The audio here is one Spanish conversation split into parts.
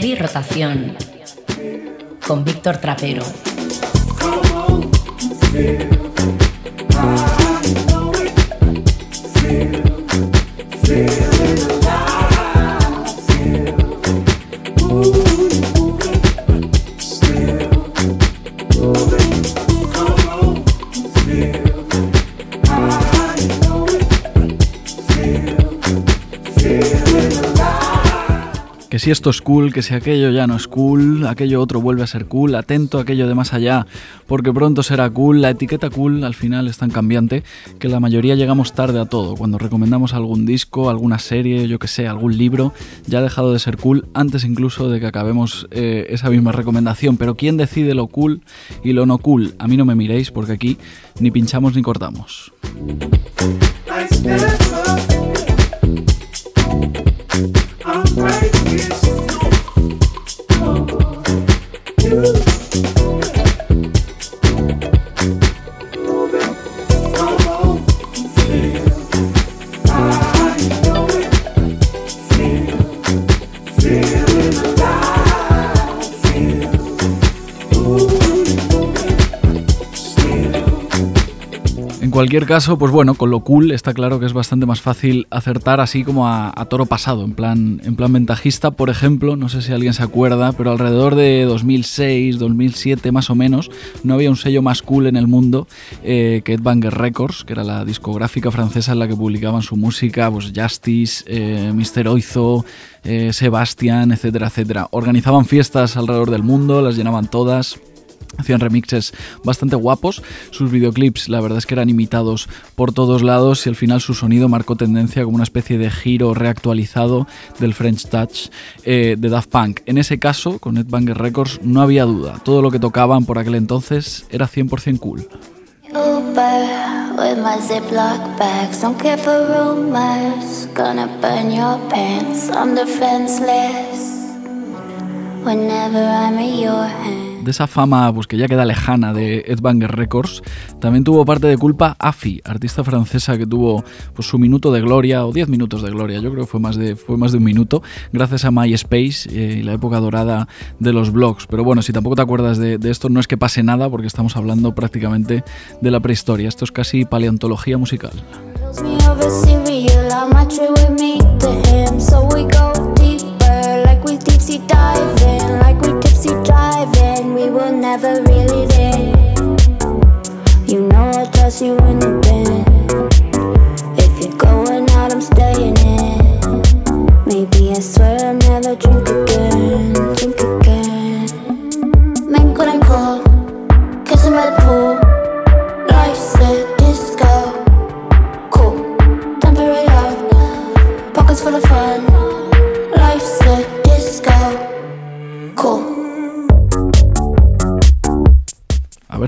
Heavy Rotación con Víctor Trapero. Esto es cool, que si aquello ya no es cool, aquello otro vuelve a ser cool, atento a aquello de más allá, porque pronto será cool. La etiqueta cool al final es tan cambiante que la mayoría llegamos tarde a todo. Cuando recomendamos algún disco, alguna serie, yo que sé, algún libro, ya ha dejado de ser cool antes incluso de que acabemos eh, esa misma recomendación. Pero ¿quién decide lo cool y lo no cool? A mí no me miréis porque aquí ni pinchamos ni cortamos. En cualquier caso, pues bueno, con lo cool está claro que es bastante más fácil acertar así como a, toro pasado, en plan, en plan ventajista. Por ejemplo, no sé si alguien se acuerda, pero alrededor de 2006, 2007 más o menos, no había un sello más cool en el mundo eh, que Banger Records, que era la discográfica francesa en la que publicaban su música, pues Justice, eh, Mr. Oizo, eh, Sebastian, etcétera, etcétera. Organizaban fiestas alrededor del mundo, las llenaban todas hacían remixes bastante guapos. Sus videoclips, la verdad es que eran imitados por todos lados y al final su sonido marcó tendencia como una especie de giro reactualizado del French Touch eh, de Daft Punk. En ese caso, con Ed Banger Records, no había duda. Todo lo que tocaban por aquel entonces era 100% cool. De esa fama pues, que ya queda lejana de Ed Banger Records, también tuvo parte de culpa Afi, artista francesa que tuvo pues, su minuto de gloria, o 10 minutos de gloria, yo creo que fue más de, fue más de un minuto, gracias a MySpace eh, y la época dorada de los blogs. Pero bueno, si tampoco te acuerdas de, de esto, no es que pase nada, porque estamos hablando prácticamente de la prehistoria. Esto es casi paleontología musical. We were never really there. You know I trust you in the bed. If you're going out, I'm staying in. Maybe I swear I'll never drink again,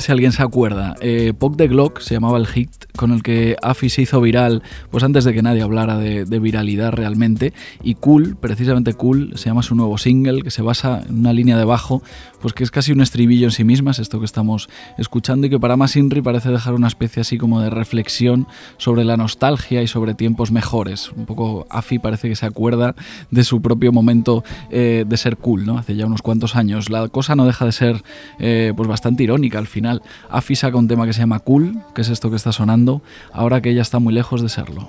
si alguien se acuerda. Eh, Pop the Glock se llamaba el hit con el que Afi se hizo viral, pues antes de que nadie hablara de, de, viralidad realmente. Y Cool, precisamente Cool, se llama su nuevo single, que se basa en una línea de bajo, pues que es casi un estribillo en sí misma, es esto que estamos escuchando, y que para más Inri parece dejar una especie así como de reflexión sobre la nostalgia y sobre tiempos mejores. Un poco Afi parece que se acuerda de su propio momento eh, de ser cool, ¿no? Hace ya unos cuantos años. La cosa no deja de ser eh, pues bastante irónica al final Afi saca un tema que se llama Cool, que es esto que está sonando, ahora que ella está muy lejos de serlo.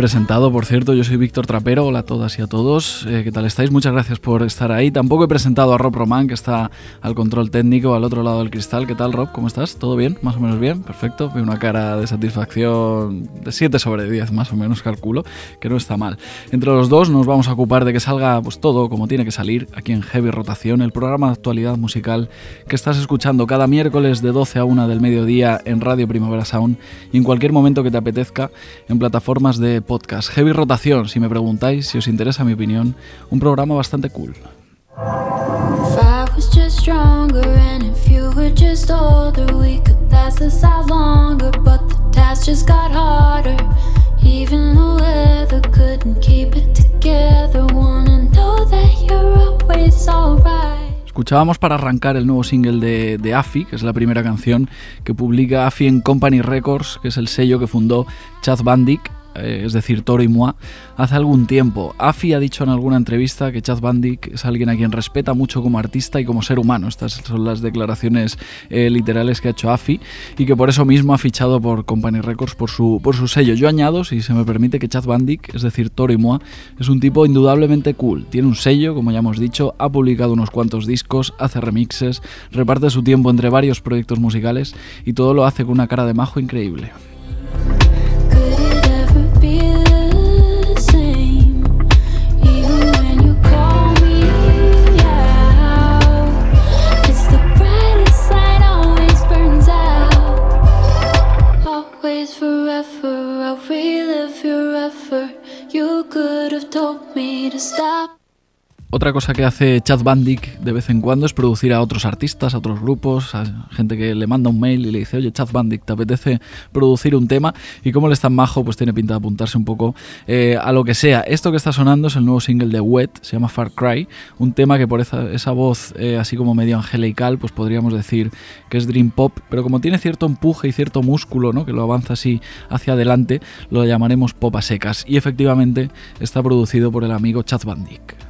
Presentado, por cierto, yo soy Víctor Trapero, hola a todas y a todos, eh, ¿qué tal estáis? Muchas gracias por estar ahí. Tampoco he presentado a Rob Román, que está al control técnico, al otro lado del cristal. ¿Qué tal, Rob? ¿Cómo estás? ¿Todo bien? ¿Más o menos bien? Perfecto. Veo una cara de satisfacción de 7 sobre 10, más o menos, calculo, que no está mal. Entre los dos nos vamos a ocupar de que salga pues todo como tiene que salir aquí en Heavy Rotación, el programa de actualidad musical que estás escuchando cada miércoles de 12 a 1 del mediodía en Radio Primavera Sound y en cualquier momento que te apetezca en plataformas de podcast. Heavy Rotación, si me preguntáis, si os interesa mi opinión, un programa bastante cool. Escuchábamos para arrancar el nuevo single de, de Afi, que es la primera canción que publica Afi en Company Records, que es el sello que fundó Chad Bandic es decir, Toro y Moi, hace algún tiempo. Afi ha dicho en alguna entrevista que Chad Bandic es alguien a quien respeta mucho como artista y como ser humano. Estas son las declaraciones eh, literales que ha hecho Afi y que por eso mismo ha fichado por Company Records por su, por su sello. Yo añado, si se me permite, que Chad Bandic, es decir, Toro y Moi, es un tipo indudablemente cool. Tiene un sello, como ya hemos dicho, ha publicado unos cuantos discos, hace remixes, reparte su tiempo entre varios proyectos musicales y todo lo hace con una cara de majo increíble. never. You could have told me to stop. Otra cosa que hace Chad Bandic de vez en cuando es producir a otros artistas, a otros grupos, a gente que le manda un mail y le dice, oye, Chad Bandic, ¿te apetece producir un tema? Y como le es tan majo, pues tiene pinta de apuntarse un poco eh, a lo que sea. Esto que está sonando es el nuevo single de Wet, se llama Far Cry, un tema que por esa, voz eh, así como medio angelical, pues podríamos decir que es Dream Pop, pero como tiene cierto empuje y cierto músculo, ¿no? que lo avanza así hacia adelante, lo llamaremos pop a secas. Y efectivamente está producido por el amigo Chad Bandic.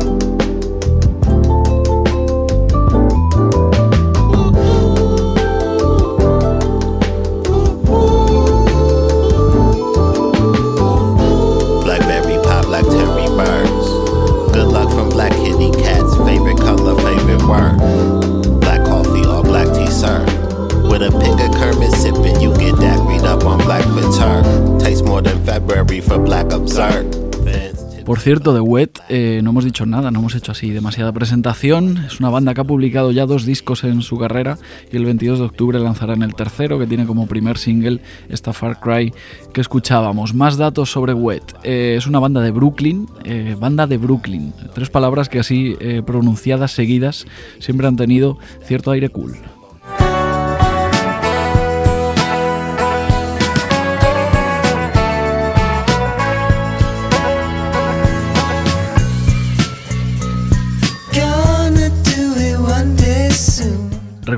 Cierto, de Wet eh, no hemos dicho nada, no hemos hecho así demasiada presentación. Es una banda que ha publicado ya dos discos en su carrera y el 22 de octubre lanzarán el tercero, que tiene como primer single esta Far Cry que escuchábamos. Más datos sobre Wet. Eh, es una banda de Brooklyn, eh, banda de Brooklyn. Tres palabras que así pronunciadas seguidas siempre han tenido cierto aire cool.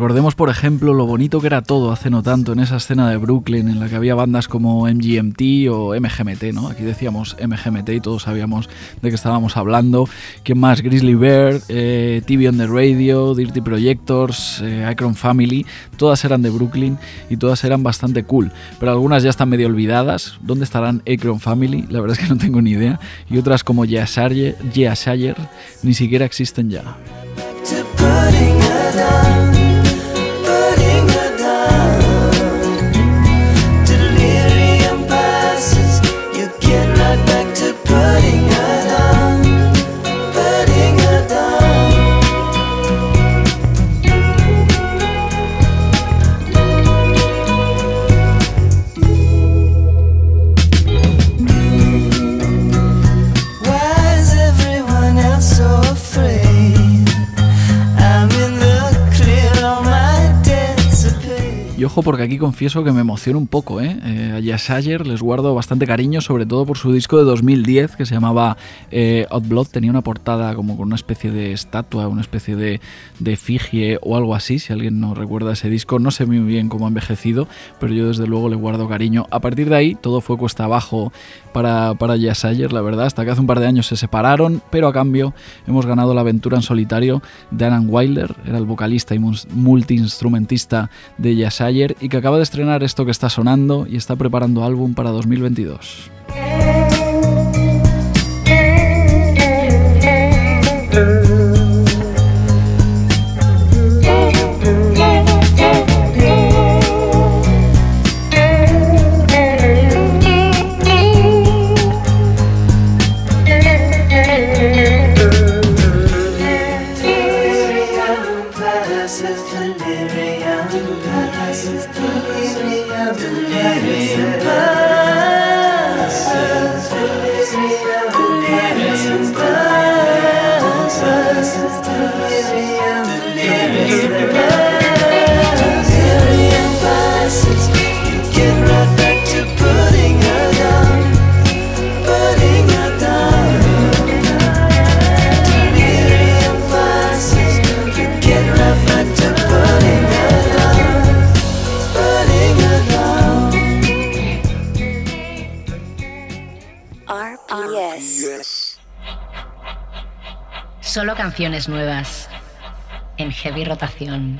Recordemos, por ejemplo, lo bonito que era todo hace no tanto en esa escena de Brooklyn en la que había bandas como MGMT o MGMT, ¿no? Aquí decíamos MGMT y todos sabíamos de qué estábamos hablando. ¿Quién más? Grizzly Bear, eh, TV on the Radio, Dirty Projectors, eh, Icon Family, todas eran de Brooklyn y todas eran bastante cool. Pero algunas ya están medio olvidadas. ¿Dónde estarán Akron Family? La verdad es que no tengo ni idea. Y otras como Yeah Sayer, ni siquiera existen ya. Porque aquí confieso que me emociona un poco. ¿eh? eh a Yasayer les guardo bastante cariño, sobre todo por su disco de 2010 que se llamaba eh, Blood. Tenía una portada como con una especie de estatua, una especie de, de efigie o algo así. Si alguien no recuerda ese disco, no sé muy bien cómo ha envejecido, pero yo desde luego le guardo cariño. A partir de ahí todo fue cuesta abajo para, para la verdad, hasta que hace un par de años se separaron, pero a cambio hemos ganado la aventura en solitario de Alan Wilder, era el vocalista y multiinstrumentista de Y que acaba de estrenar esto que está sonando y está preparando álbum para 2022. Solo canciones nuevas en heavy rotación.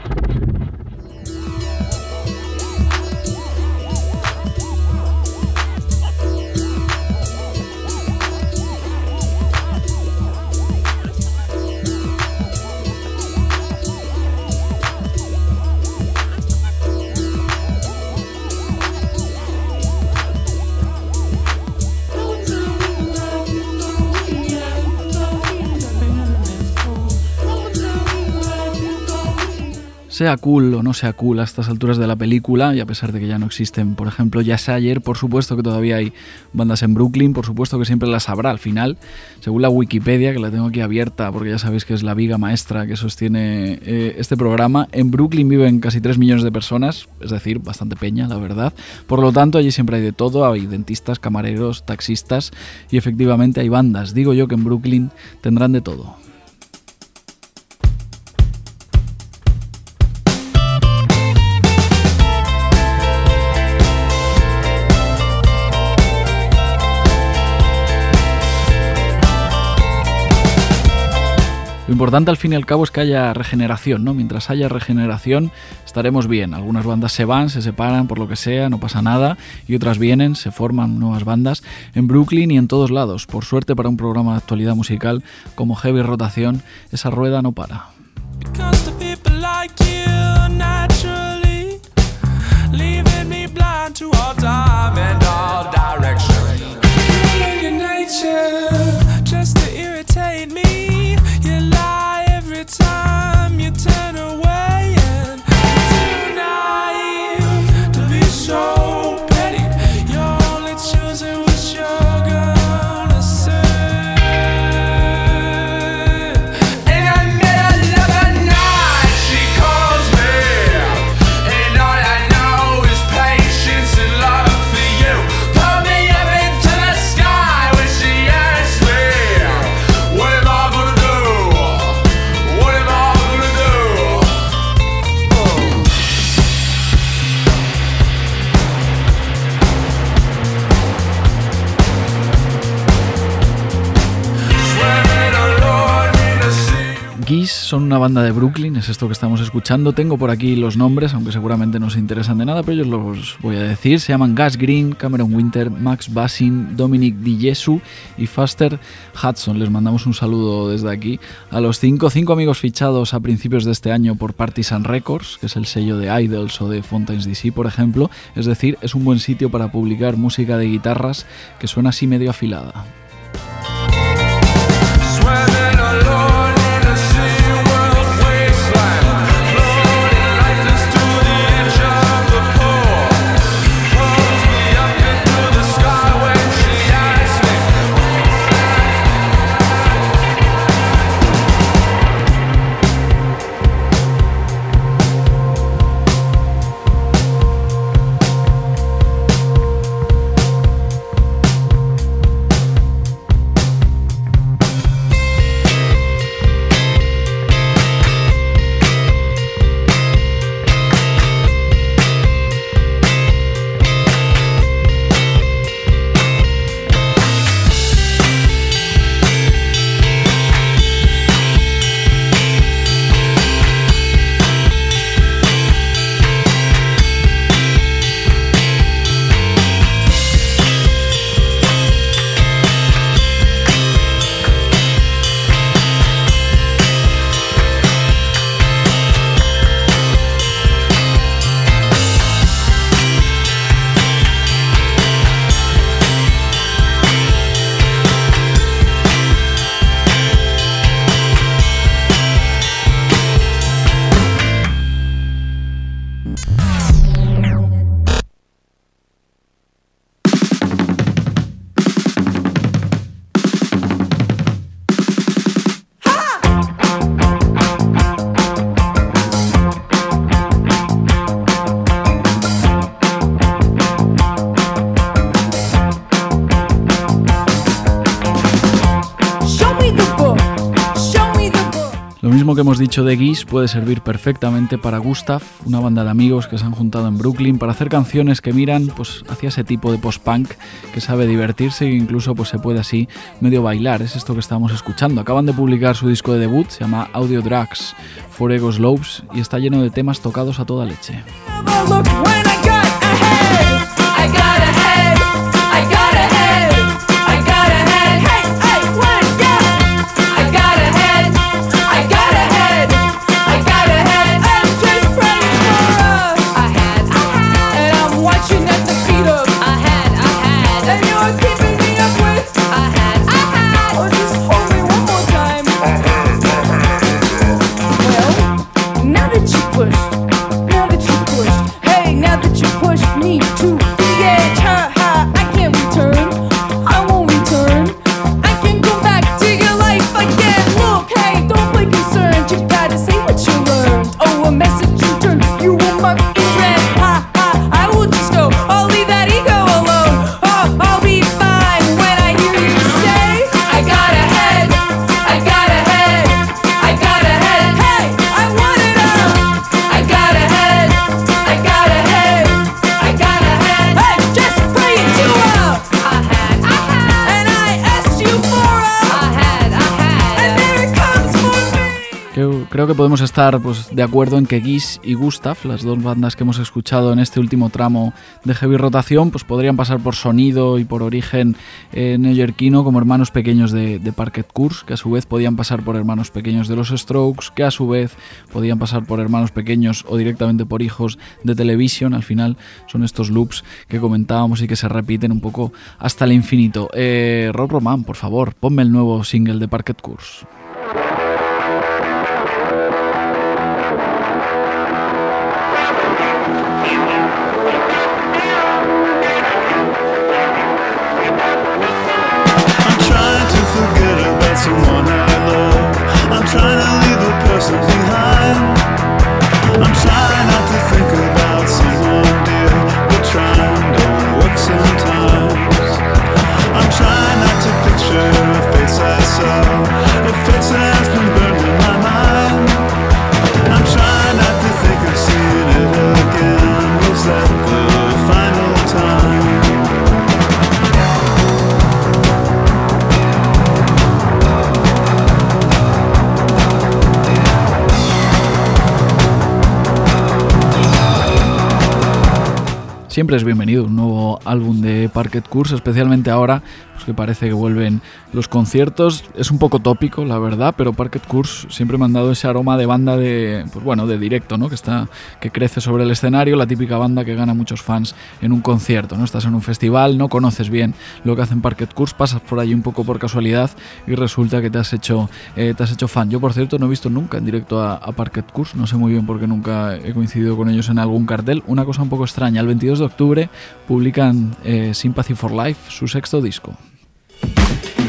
Sea cool o no sea cool a estas alturas de la película, y a pesar de que ya no existen, por ejemplo, Jazz Ayer, por supuesto que todavía hay bandas en Brooklyn, por supuesto que siempre las habrá al final, según la Wikipedia, que la tengo aquí abierta porque ya sabéis que es la viga maestra que sostiene eh, este programa, en Brooklyn viven casi 3 millones de personas, es decir, bastante peña, la verdad. Por lo tanto, allí siempre hay de todo, hay dentistas, camareros, taxistas y efectivamente hay bandas. Digo yo que en Brooklyn tendrán de todo. Lo importante al fin y al cabo es que haya regeneración, ¿no? Mientras haya regeneración estaremos bien. Algunas bandas se van, se separan por lo que sea, no pasa nada, y otras vienen, se forman nuevas bandas en Brooklyn y en todos lados. Por suerte para un programa de actualidad musical como Heavy Rotación, esa rueda no para. Son una banda de Brooklyn, es esto que estamos escuchando. Tengo por aquí los nombres, aunque seguramente no se interesan de nada, pero yo los voy a decir. Se llaman Gas Green, Cameron Winter, Max Bassin, Dominic DiJesu y Faster Hudson. Les mandamos un saludo desde aquí a los cinco, cinco amigos fichados a principios de este año por Partisan Records, que es el sello de Idols o de Fountains DC, por ejemplo. Es decir, es un buen sitio para publicar música de guitarras que suena así medio afilada. Hemos dicho de Geese puede servir perfectamente para Gustav, una banda de amigos que se han juntado en Brooklyn para hacer canciones que miran pues, hacia ese tipo de post-punk que sabe divertirse e incluso pues, se puede así medio bailar. Es esto que estamos escuchando. Acaban de publicar su disco de debut, se llama Audio Drugs for Ego Slopes y está lleno de temas tocados a toda leche. Podemos estar pues, de acuerdo en que Giz y Gustav, las dos bandas que hemos escuchado en este último tramo de heavy rotación, pues podrían pasar por sonido y por origen eh, neoyorquino como hermanos pequeños de, de Parquet Course, que a su vez podían pasar por hermanos pequeños de los Strokes, que a su vez podían pasar por hermanos pequeños o directamente por hijos de televisión. Al final son estos loops que comentábamos y que se repiten un poco hasta el infinito. Eh, Rob Roman, por favor, ponme el nuevo single de Parquet Course. someone I love. I'm trying to leave the person behind. Siempre es bienvenido un nuevo álbum de Parquet Course, especialmente ahora que parece que vuelven los conciertos. Es un poco tópico, la verdad, pero Parquet Course siempre me han dado ese aroma de banda de, pues bueno, de directo, ¿no? Que está, que crece sobre el escenario, la típica banda que gana muchos fans en un concierto, ¿no? Estás en un festival, no conoces bien lo que hacen Parquet Course, pasas por allí un poco por casualidad y resulta que te has hecho, eh, te has hecho fan. Yo, por cierto, no he visto nunca en directo a, a Parquet Course, no sé muy bien por qué nunca he coincidido con ellos en algún cartel. Una cosa un poco extraña, el 22 de octubre publican eh, Sympathy for Life, su sexto disco. Thank you.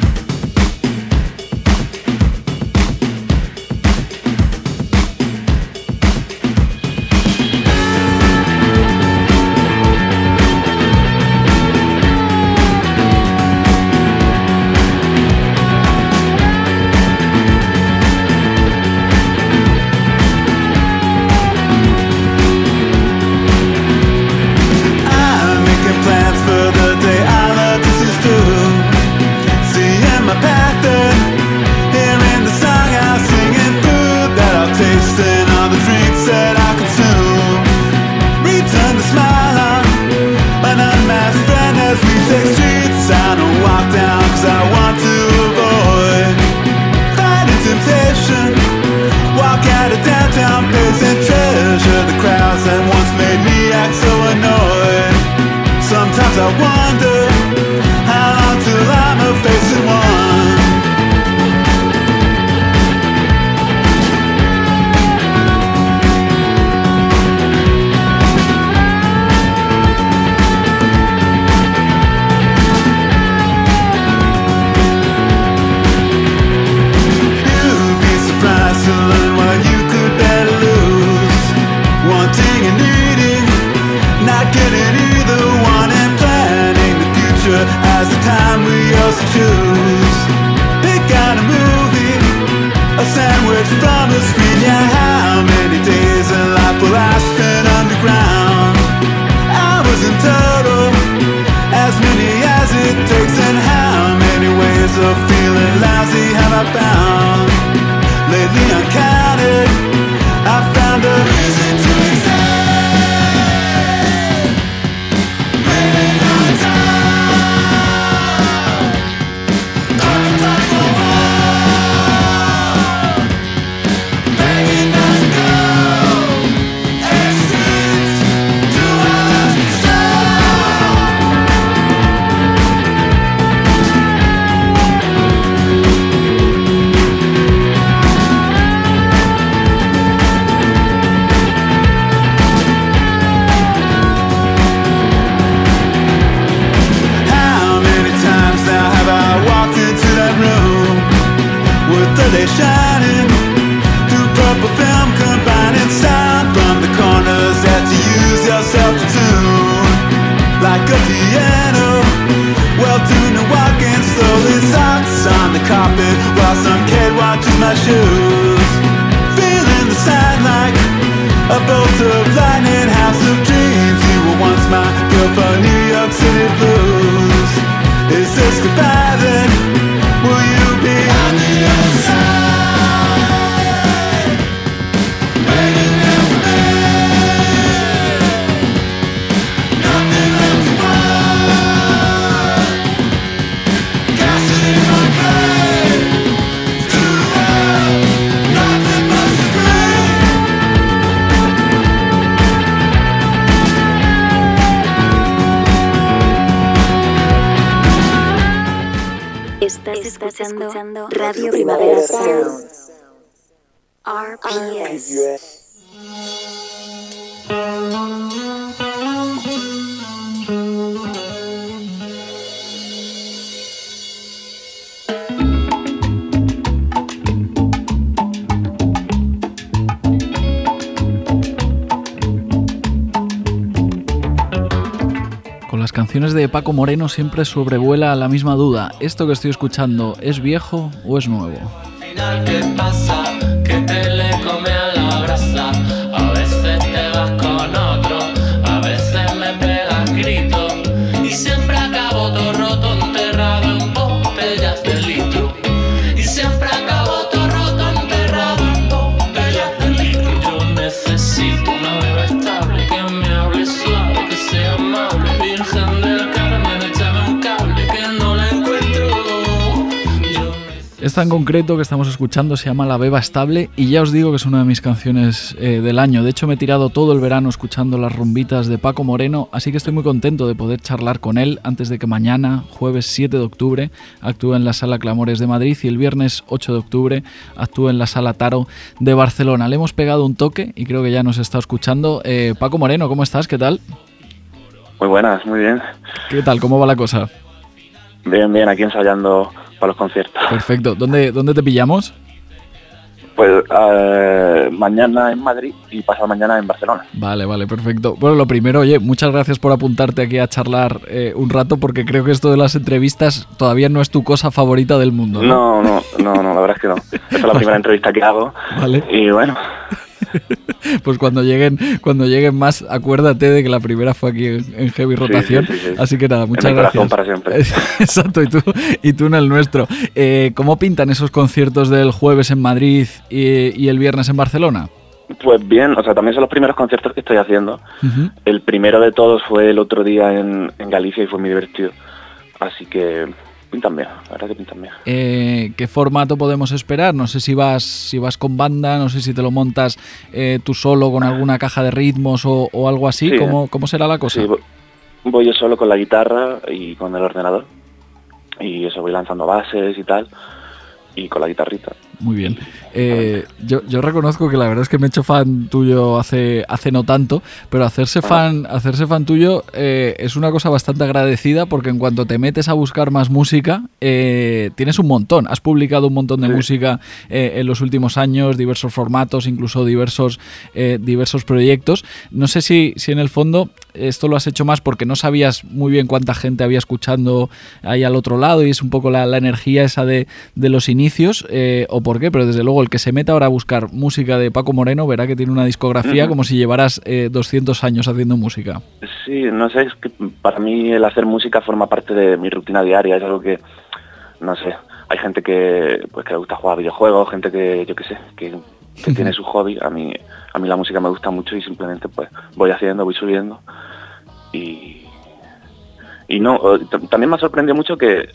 De Paco Moreno siempre sobrevuela la misma duda. ¿Esto que estoy escuchando es viejo o es nuevo? Esta en concreto que estamos escuchando se llama La Beba Estable y ya os digo que es una de mis canciones eh, del año. De hecho me he tirado todo el verano escuchando las rumbitas de Paco Moreno, así que estoy muy contento de poder charlar con él antes de que mañana, jueves 7 de octubre, actúe en la Sala Clamores de Madrid y el viernes 8 de octubre actúe en la Sala Taro de Barcelona. Le hemos pegado un toque y creo que ya nos está escuchando. Eh, Paco Moreno, ¿cómo estás? ¿Qué tal? Muy buenas, muy bien. ¿Qué tal? ¿Cómo va la cosa? Bien, bien, aquí ensayando para los conciertos. Perfecto. ¿Dónde, dónde te pillamos? Pues eh, mañana en Madrid y pasado mañana en Barcelona. Vale, vale, perfecto. Bueno, lo primero, oye, muchas gracias por apuntarte aquí a charlar eh, un rato porque creo que esto de las entrevistas todavía no es tu cosa favorita del mundo. No, no, no, no, la verdad es que no. Esta es la primera entrevista que hago. Vale. Y bueno, pues cuando lleguen, cuando lleguen más, acuérdate de que la primera fue aquí en, en Heavy Rotación. sí, sí, sí. Así que nada, muchas en mi gracias. para siempre. Exacto, y tú, y tú en el nuestro. Eh, ¿Cómo pintan esos conciertos del jueves en Madrid y, y el viernes en Barcelona? Pues bien, o sea, también son los primeros conciertos que estoy haciendo. El primero de todos fue el otro día en, en Galicia y fue muy divertido. Así que pintan bien, la verdad que pintan bien. Eh, ¿Qué formato podemos esperar? No sé si vas, si vas con banda, no sé si te lo montas eh, tú solo con alguna caja de ritmos o, o algo así. Sí. ¿Cómo, ¿Cómo será la cosa? Sí, voy yo solo con la guitarra y con el ordenador. Y eso, voy lanzando bases y tal. Y con la guitarrita. Muy bien. Eh, yo, yo reconozco que la verdad es que me he hecho fan tuyo hace, hace no tanto, pero hacerse fan, hacerse fan tuyo eh, es una cosa bastante agradecida porque en cuanto te metes a buscar más música, eh, tienes un montón. Has publicado un montón de Sí. música en los últimos años, diversos formatos, incluso diversos, diversos proyectos. No sé si, si en el fondo esto lo has hecho más porque no sabías muy bien cuánta gente había escuchando ahí al otro lado y es un poco la, la energía esa de, de los inicios o por qué, pero desde luego el que se meta ahora a buscar música de Paco Moreno verá que tiene una discografía como si llevaras eh, 200 años haciendo música. Sí, no sé, es que para mí el hacer música forma parte de mi rutina diaria, es algo que, no sé, hay gente que pues que le gusta jugar videojuegos, gente que, yo qué sé, que, que tiene su hobby, a mí, a mí la música me gusta mucho y simplemente pues voy haciendo, voy subiendo. Y, y no, también me ha sorprendido mucho que,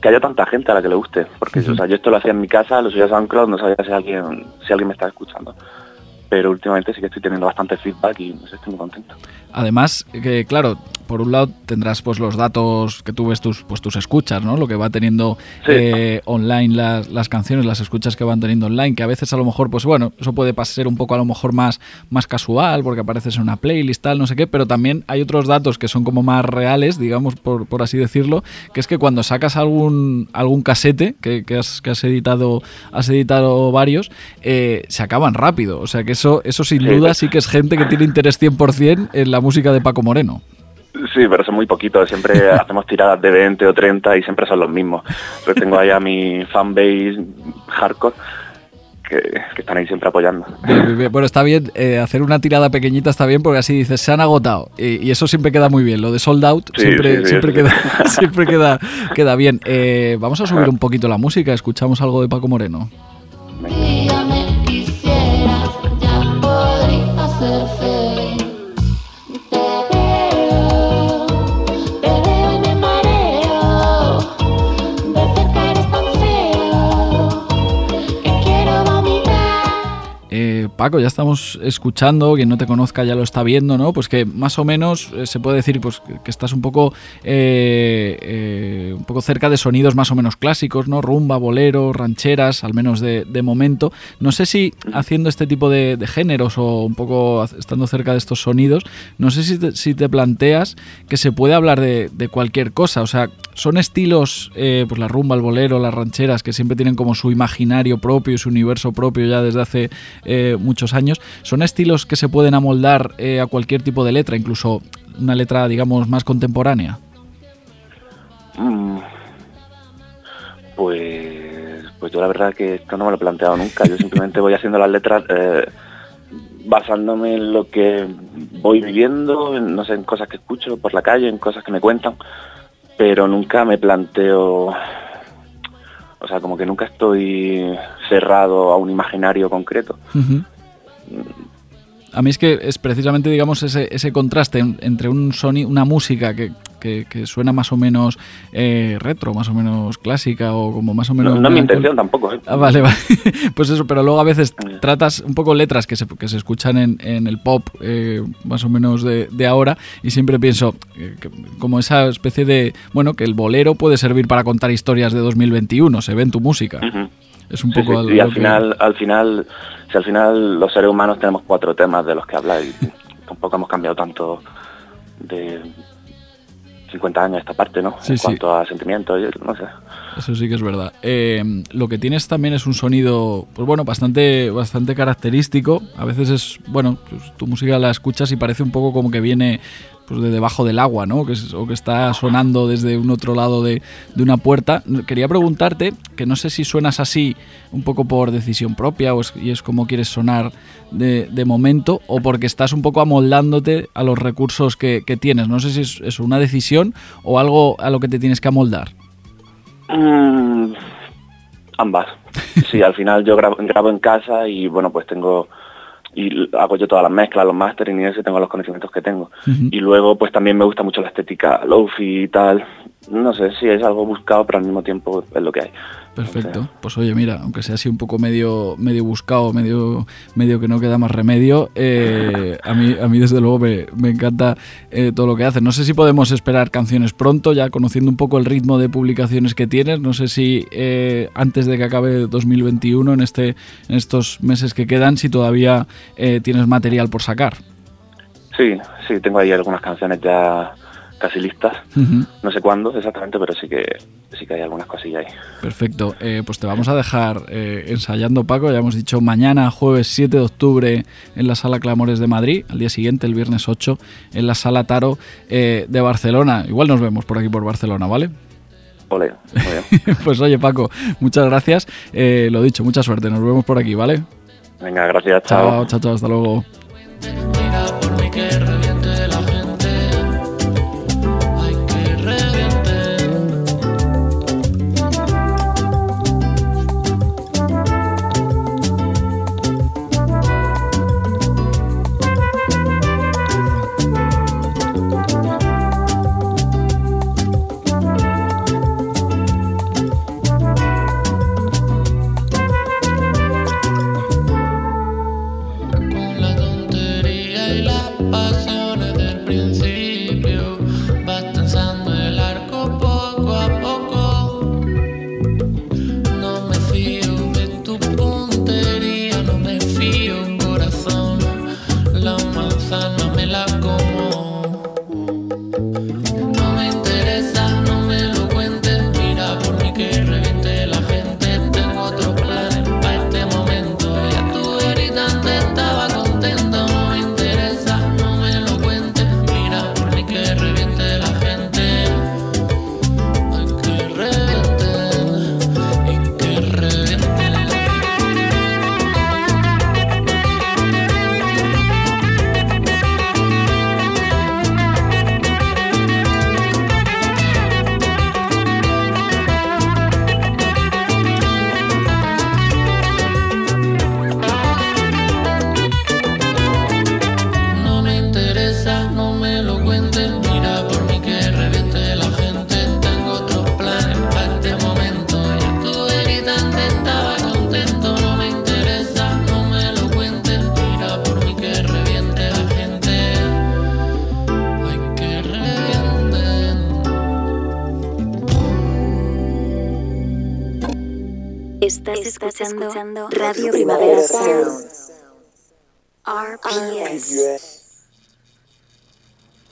que haya tanta gente a la que le guste, porque o sea, yo esto lo hacía en mi casa, lo subía a SoundCloud, no sabía si alguien, si alguien me estaba escuchando. Pero últimamente sí que estoy teniendo bastante feedback y no sé, estoy muy contento. Además, que claro, por un lado tendrás pues los datos que tú ves tus, pues tus escuchas, ¿no? Lo que va teniendo Sí. eh, online las, las canciones, las escuchas que van teniendo online, que a veces a lo mejor, pues bueno, eso puede ser un poco a lo mejor más, más casual, porque apareces en una playlist, tal, no sé qué, pero también hay otros datos que son como más reales, digamos, por, por así decirlo, que es que cuando sacas algún, algún casete, que, que has, que has editado, has editado varios, eh, se acaban rápido. O sea que eso, eso sin duda sí que es gente que tiene interés 100% en la música de Paco Moreno. Sí, pero son muy poquitos. Siempre hacemos tiradas de 20 o 30 y siempre son los mismos. Pero tengo ahí a mi fanbase hardcore que, que están ahí siempre apoyando. Bueno, está bien, eh, hacer una tirada pequeñita está bien porque así dices, se han agotado. Y, y eso siempre queda muy bien. Lo de sold out Sí, siempre, sí, sí, siempre, queda, siempre queda, queda bien. Eh, vamos a subir un poquito la música, escuchamos algo de Paco Moreno. Paco, ya estamos escuchando, quien no te conozca ya lo está viendo, ¿no? Pues que más o menos eh, se puede decir pues, que, estás un poco, eh, eh, un poco cerca de sonidos más o menos clásicos, ¿no? Rumba, bolero, rancheras, al menos de, momento. No sé si haciendo este tipo de, géneros o un poco estando cerca de estos sonidos, no sé si te, si te planteas que se puede hablar de, cualquier cosa. O sea, son estilos, pues la rumba, el bolero, las rancheras, que siempre tienen como su imaginario propio su universo propio ya desde hace muchos años. Son estilos que se pueden amoldar eh, a cualquier tipo de letra, incluso una letra, digamos, más contemporánea. Mm. Pues, pues yo la verdad que esto no me lo he planteado nunca. Yo simplemente voy haciendo las letras eh, basándome en lo que voy viviendo, en, no sé, en cosas que escucho por la calle, en cosas que me cuentan, pero nunca me planteo, o sea, como que nunca estoy cerrado a un imaginario concreto. A mí es que es precisamente, digamos, ese, ese contraste en- entre un soni- una música que que, que suena más o menos eh, retro, más o menos clásica o como más o No, menos... no es mi intención tampoco. ¿eh? Ah, vale, vale. Pues eso, pero luego a veces tratas un poco letras que se, que se escuchan en, en el pop eh, más o menos de, de ahora y siempre pienso que- como esa especie de, bueno, que el bolero puede servir para contar historias de 2021, se ve en tu música. Ujú. Es un Sí, poco sí, lo y al que- final, al final, si al final los seres humanos tenemos cuatro temas de los que hablar y tampoco hemos cambiado tanto de 50 años esta parte, ¿no? Sí, en cuanto a sentimientos, no sé. Eso sí que es verdad. Eh, lo que tienes también es un sonido, pues bueno, bastante, bastante característico. A veces es, bueno, pues tu música la escuchas y parece un poco como que viene pues de debajo del agua, ¿no? Que es- o que está sonando desde un otro lado de, de una puerta. Quería preguntarte, que no sé si suenas así un poco por decisión propia o es, y es como quieres sonar de, de momento o porque estás un poco amoldándote a los recursos que, que tienes. No sé si es, es una decisión o algo a lo que te tienes que amoldar. Mm, ambas. Sí, al final yo grabo, grabo en casa y bueno, pues tengo y hago yo todas las mezclas, los mastering y eso, tengo los conocimientos que tengo. Y luego pues también me gusta mucho la estética lofi y tal. No sé, sí, es algo buscado, pero al mismo tiempo es lo que hay. Perfecto. Pues oye, mira, aunque sea así un poco medio, medio buscado, medio, medio que no queda más remedio, eh, a, mí, a mí desde luego me, me encanta eh, todo lo que haces. No sé si podemos esperar canciones pronto, ya conociendo un poco el ritmo de publicaciones que tienes. No sé si eh, antes de que acabe 2021, en, este, en estos meses que quedan, si todavía eh, tienes material por sacar. Sí, sí, tengo ahí algunas canciones ya casi listas. No sé cuándo exactamente, pero sí que sí que hay algunas cosillas ahí. Perfecto. Eh, pues te vamos a dejar eh, ensayando, Paco. Ya hemos dicho mañana, jueves 7 de octubre, en la Sala Clamores de Madrid. Al día siguiente, el viernes 8, en la Sala Taro eh, de Barcelona. Igual nos vemos por aquí, por Barcelona, ¿vale? Ole, pues oye, Paco, muchas gracias. Lo dicho, mucha suerte. Nos vemos por aquí, ¿vale? Venga, gracias, Chao, chao. chao, chao. Hasta luego. Estás, escuchando, Radio Primavera Sound. RPS.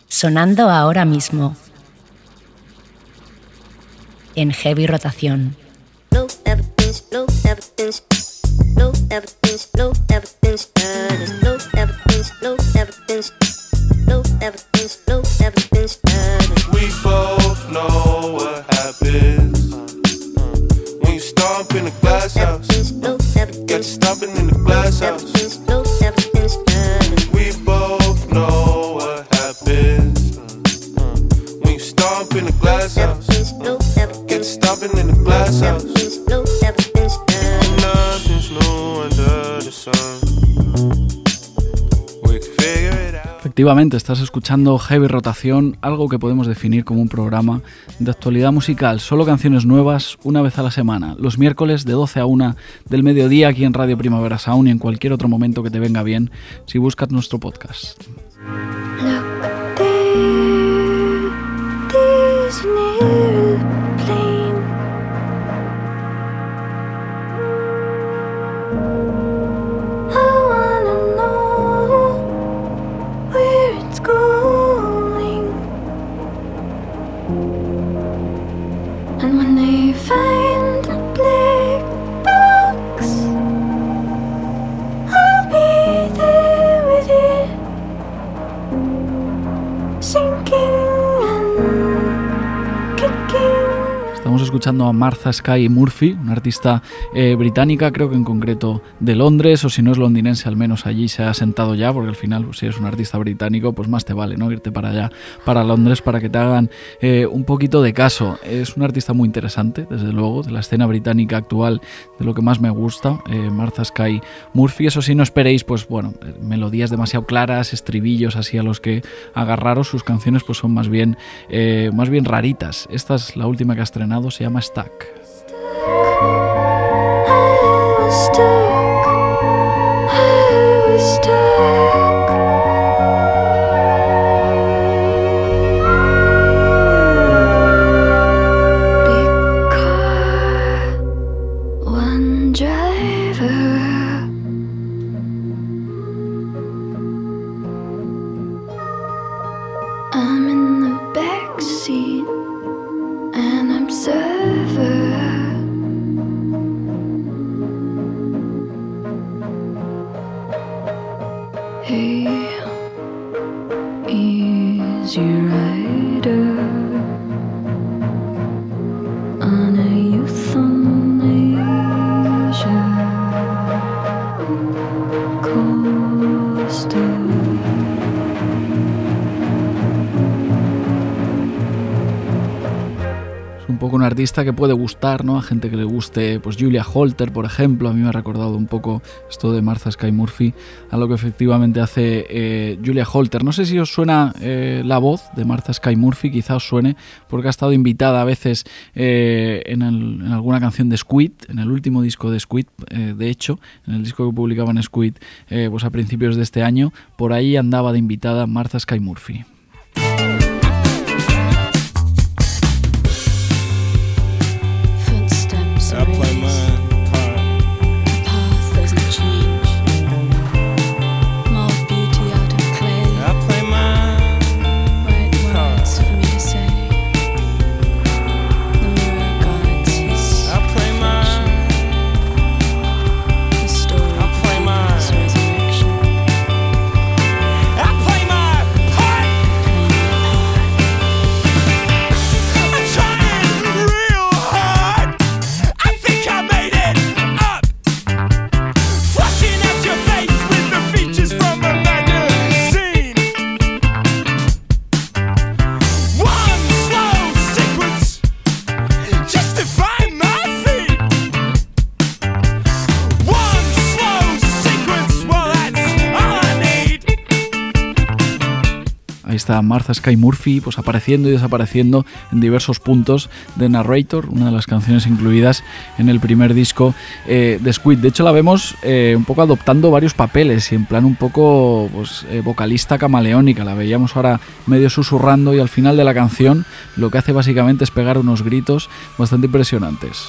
Sonando ahora mismo. En heavy rotación. No evidence, no evidence, no evidence, no evidence, Efectivamente, estás escuchando Heavy Rotación, algo que podemos definir como un programa de actualidad musical, solo canciones nuevas una vez a la semana, los miércoles de 12 a 1 del mediodía aquí en Radio Primavera Sound y en cualquier otro momento que te venga bien si buscas nuestro podcast. Escuchando a Martha Sky Murphy, una artista eh, británica, creo que en concreto de Londres, o si no es londinense, al menos allí se ha sentado ya, porque al final, pues, si eres un artista británico, pues más te vale, ¿no? Irte para allá, para Londres, para que te hagan eh, un poquito de caso. Es una artista muy interesante, desde luego, de la escena británica actual, de lo que más me gusta, eh, Martha Sky Murphy. Eso sí, no esperéis, pues bueno, melodías demasiado claras, estribillos así a los que agarraros. Sus canciones, pues son más bien, más bien raritas. Esta es la última que ha estrenado, se llama Stack. Stuck. Que puede gustar, ¿no? A gente que le guste, pues Julia Holter, por ejemplo. A mí me ha recordado un poco esto de Martha Sky Murphy, a lo que efectivamente hace eh, Julia Holter. No sé si os suena eh, la voz de Martha Sky Murphy, quizá os suene, porque ha estado invitada a veces eh, en, en alguna canción de Squid, en el último disco de Squid, de hecho, en el disco que publicaban Squid pues a principios de este año, por ahí andaba de invitada Martha Sky Murphy. Sky Murphy, pues apareciendo y desapareciendo en diversos puntos de Narrator, una de las canciones incluidas en el primer disco eh, de Squid. De hecho, la vemos eh, un poco adoptando varios papeles y en plan un poco pues, eh, vocalista camaleónica. La veíamos ahora medio susurrando y al final de la canción lo que hace básicamente es pegar unos gritos bastante impresionantes.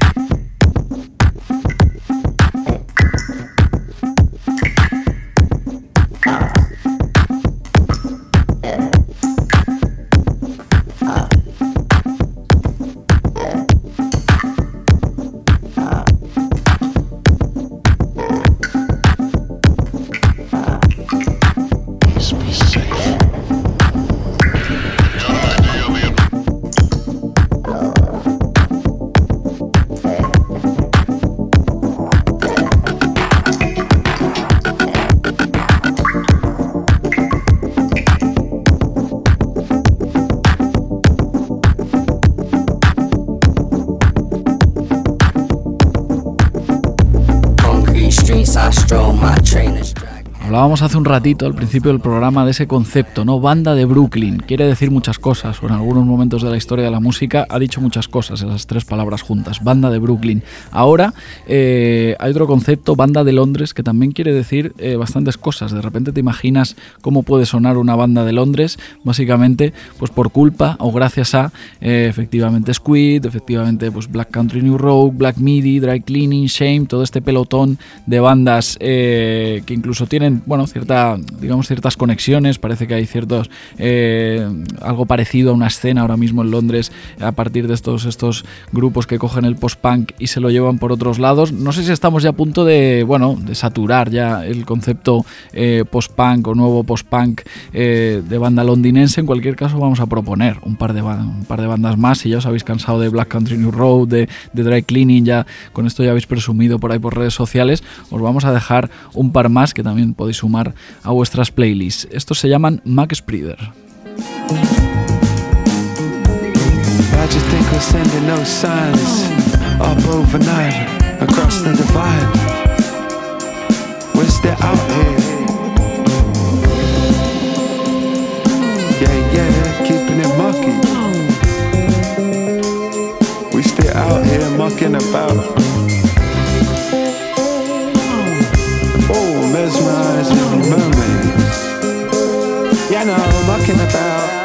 Hablábamos hace un ratito al principio del programa de ese concepto, ¿no? Banda de Brooklyn. Quiere decir muchas cosas, o en algunos momentos de la historia de la música ha dicho muchas cosas, esas tres palabras juntas. Banda de Brooklyn. Ahora eh, hay otro concepto, banda de Londres, que también quiere decir eh, bastantes cosas. De repente te imaginas cómo puede sonar una banda de Londres, básicamente, pues por culpa o gracias a eh, efectivamente Squid, efectivamente pues Black Country New Road, Black Midi, Dry Cleaning, Shame, todo este pelotón de bandas que incluso tienen, bueno, cierta, digamos, ciertas conexiones. Parece que hay ciertos, eh, algo parecido a una escena ahora mismo en Londres a partir de estos, estos grupos que cogen el post-punk y se lo llevan por otros lados. No sé si estamos ya a punto de, bueno, de saturar ya el concepto eh, post-punk o nuevo post-punk eh, de banda londinense. En cualquier caso, vamos a proponer un par de, un par de bandas más. Si ya os habéis cansado de Black Country New Road, de, de Dry Cleaning, ya con esto ya habéis presumido por ahí por redes sociales, os vamos a dejar un par más que también podéis sumar a vuestras playlists. Estos se llaman Mac Spreader. Yeah, yeah, keeping it. We still out here mucking about. Oh, mesmerizing mermaids. Yeah, no, mucking about.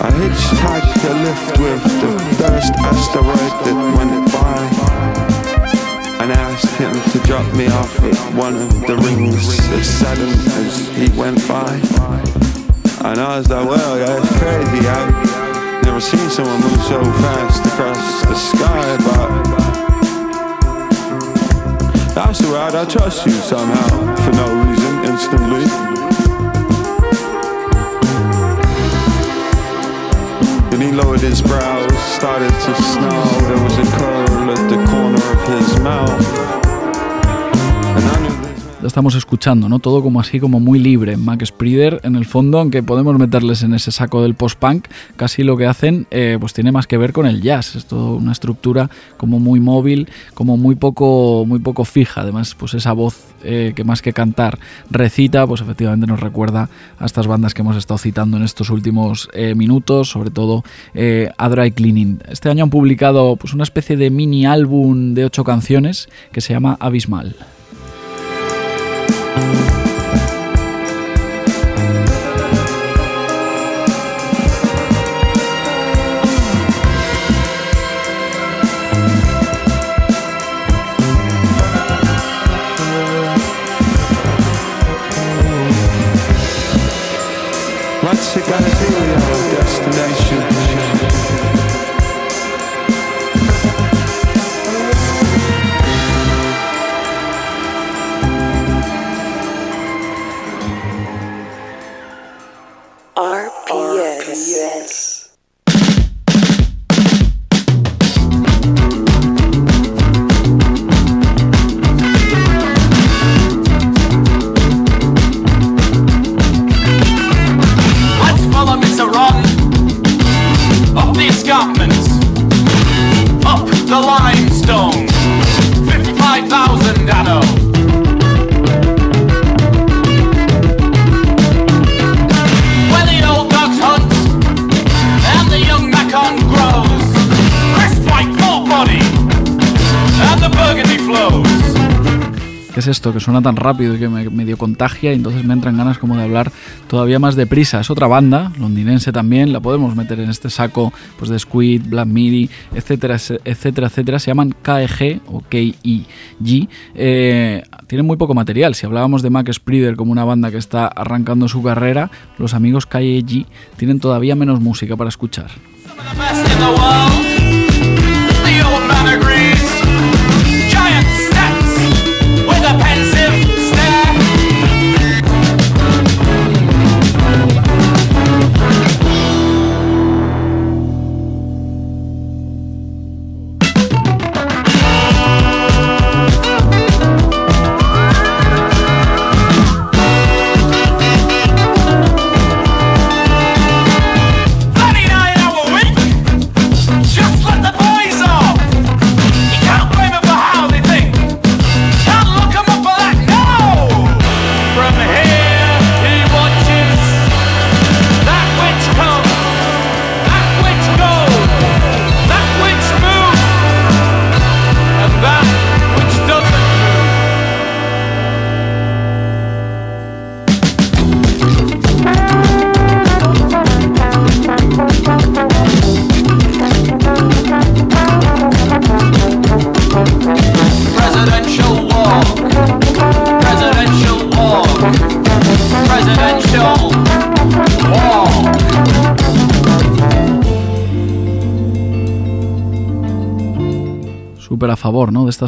I hitchhiked a lift with the first asteroid that went by And asked him to drop me off at one of the rings of Saturn as he went by And I was like, well, that's crazy, I've never seen someone move so fast across the sky But that's alright, I trust you somehow, for no reason, instantly Then he lowered his brows, started to snarl. There was a curl at the corner of his mouth. Estamos escuchando, ¿no? Todo como así, como muy libre. Mac Spreader, en el fondo, aunque podemos meterles en ese saco del post-punk, casi lo que hacen, eh, pues tiene más que ver con el jazz. Es todo una estructura como muy móvil, como muy poco, muy poco fija. Además, pues esa voz eh, que más que cantar recita, pues efectivamente nos recuerda a estas bandas que hemos estado citando en estos últimos eh, minutos, sobre todo a Dry Cleaning. Este año han publicado pues una especie de mini álbum de ocho canciones que se llama Abismal. Chicago. Es esto? Que suena tan rápido y que me medio contagia y entonces me entran ganas como de hablar todavía más deprisa. Es otra banda, londinense también, la podemos meter en este saco pues de Squid, Black Midi, etcétera, etcétera, etcétera. Se llaman KEG o K-I-G. Eh, tienen muy poco material. Si hablábamos de Mac Spreader como una banda que está arrancando su carrera, los amigos KEG tienen todavía menos música para escuchar.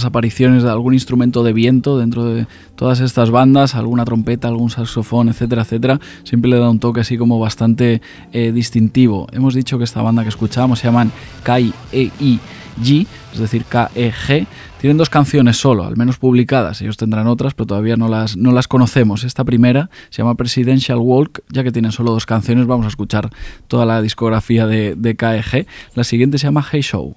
Apariciones de algún instrumento de viento dentro de todas estas bandas, alguna trompeta, algún saxofón, etcétera, etcétera. Siempre le da un toque así como bastante eh, distintivo. Hemos dicho que esta banda que escuchábamos se llaman K-E-I-G, es decir, K-E-G. Tienen dos canciones solo, al menos publicadas. Ellos tendrán otras, pero todavía no las, no las conocemos. Esta primera se llama Presidential Walk, ya que tienen solo dos canciones, vamos a escuchar toda la discografía de, de KEG. La siguiente se llama Hey Show.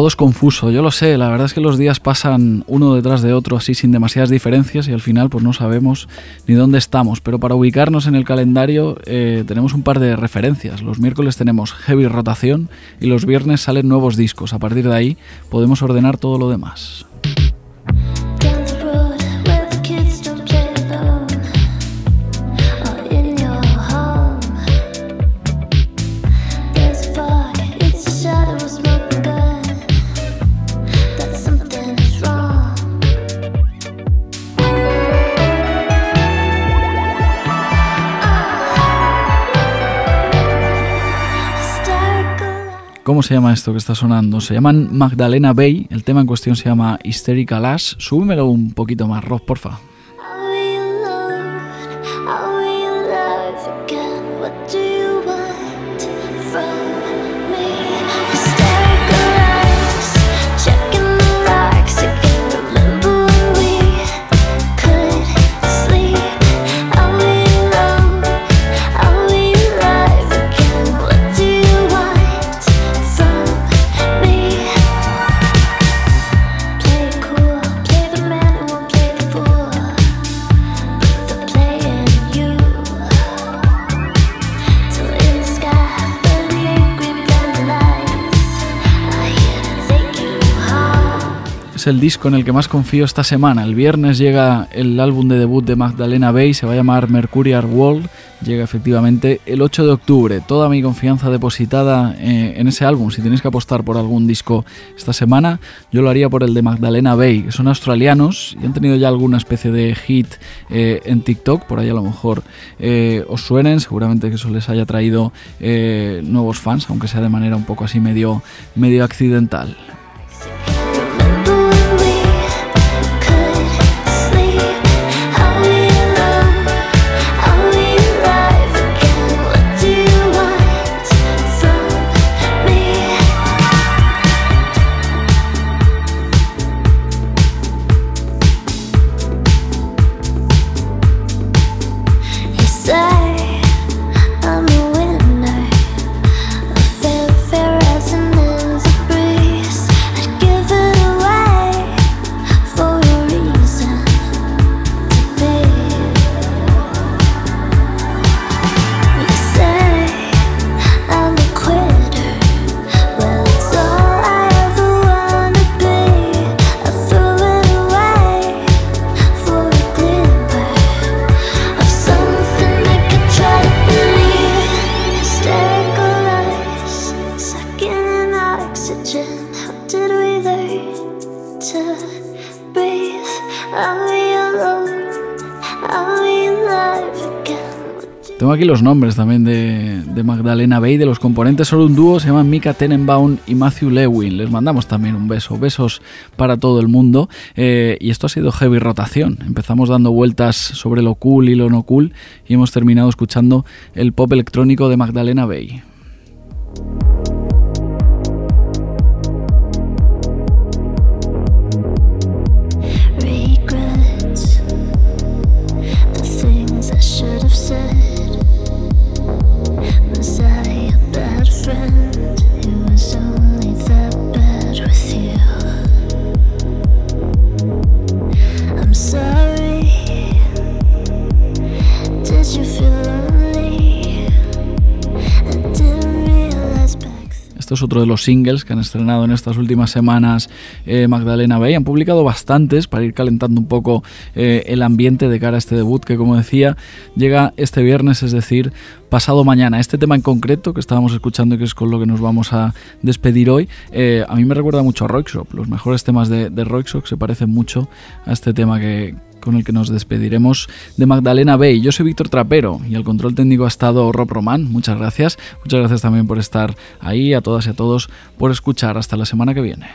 Todo es confuso, yo lo sé, la verdad es que los días pasan uno detrás de otro así sin demasiadas diferencias y al final pues no sabemos ni dónde estamos, pero para ubicarnos en el calendario eh, tenemos un par de referencias. Los miércoles tenemos heavy rotación y los viernes salen nuevos discos. A partir de ahí podemos ordenar todo lo demás. ¿Cómo se llama esto que está sonando? Se llaman Magdalena Bay, el tema en cuestión se llama Hysterical Ash. Súbemelo un poquito más, Rob, porfa. Es el disco en el que más confío esta semana. El viernes llega el álbum de debut de Magdalena Bay, se va a llamar Mercurial World, llega efectivamente el 8 de octubre. Toda mi confianza depositada eh, en ese álbum. Si tenéis que apostar por algún disco esta semana, yo lo haría por el de Magdalena Bay, que son australianos y han tenido ya alguna especie de hit eh, en TikTok, por ahí a lo mejor eh, os suenen, seguramente que eso les haya traído nuevos fans, aunque sea de manera un poco así medio, medio accidental. Nombres también de, de Magdalena Bay, de los componentes, son un dúo, se llaman Mika Tenenbaum y Matthew Lewin. Les mandamos también un beso, besos para todo el mundo. Eh, y esto ha sido heavy rotación. Empezamos dando vueltas sobre lo cool y lo no cool y hemos terminado escuchando el pop electrónico de Magdalena Bay. Esto es otro de los singles que han estrenado en estas últimas semanas eh, Magdalena Bay. Han publicado bastantes para ir calentando un poco eh, el ambiente de cara a este debut que, como decía, llega este viernes, es decir, pasado mañana. Este tema en concreto que estábamos escuchando y que es con lo que nos vamos a despedir hoy, eh, a mí me recuerda mucho a Roixop. Los mejores temas de, de se parecen mucho a este tema que con el que nos despediremos de Magdalena Bay. Yo soy Víctor Trapero y el control técnico ha estado Rob Román. Muchas gracias. Muchas gracias también por estar ahí, a todas y a todos por escuchar. Hasta la semana que viene.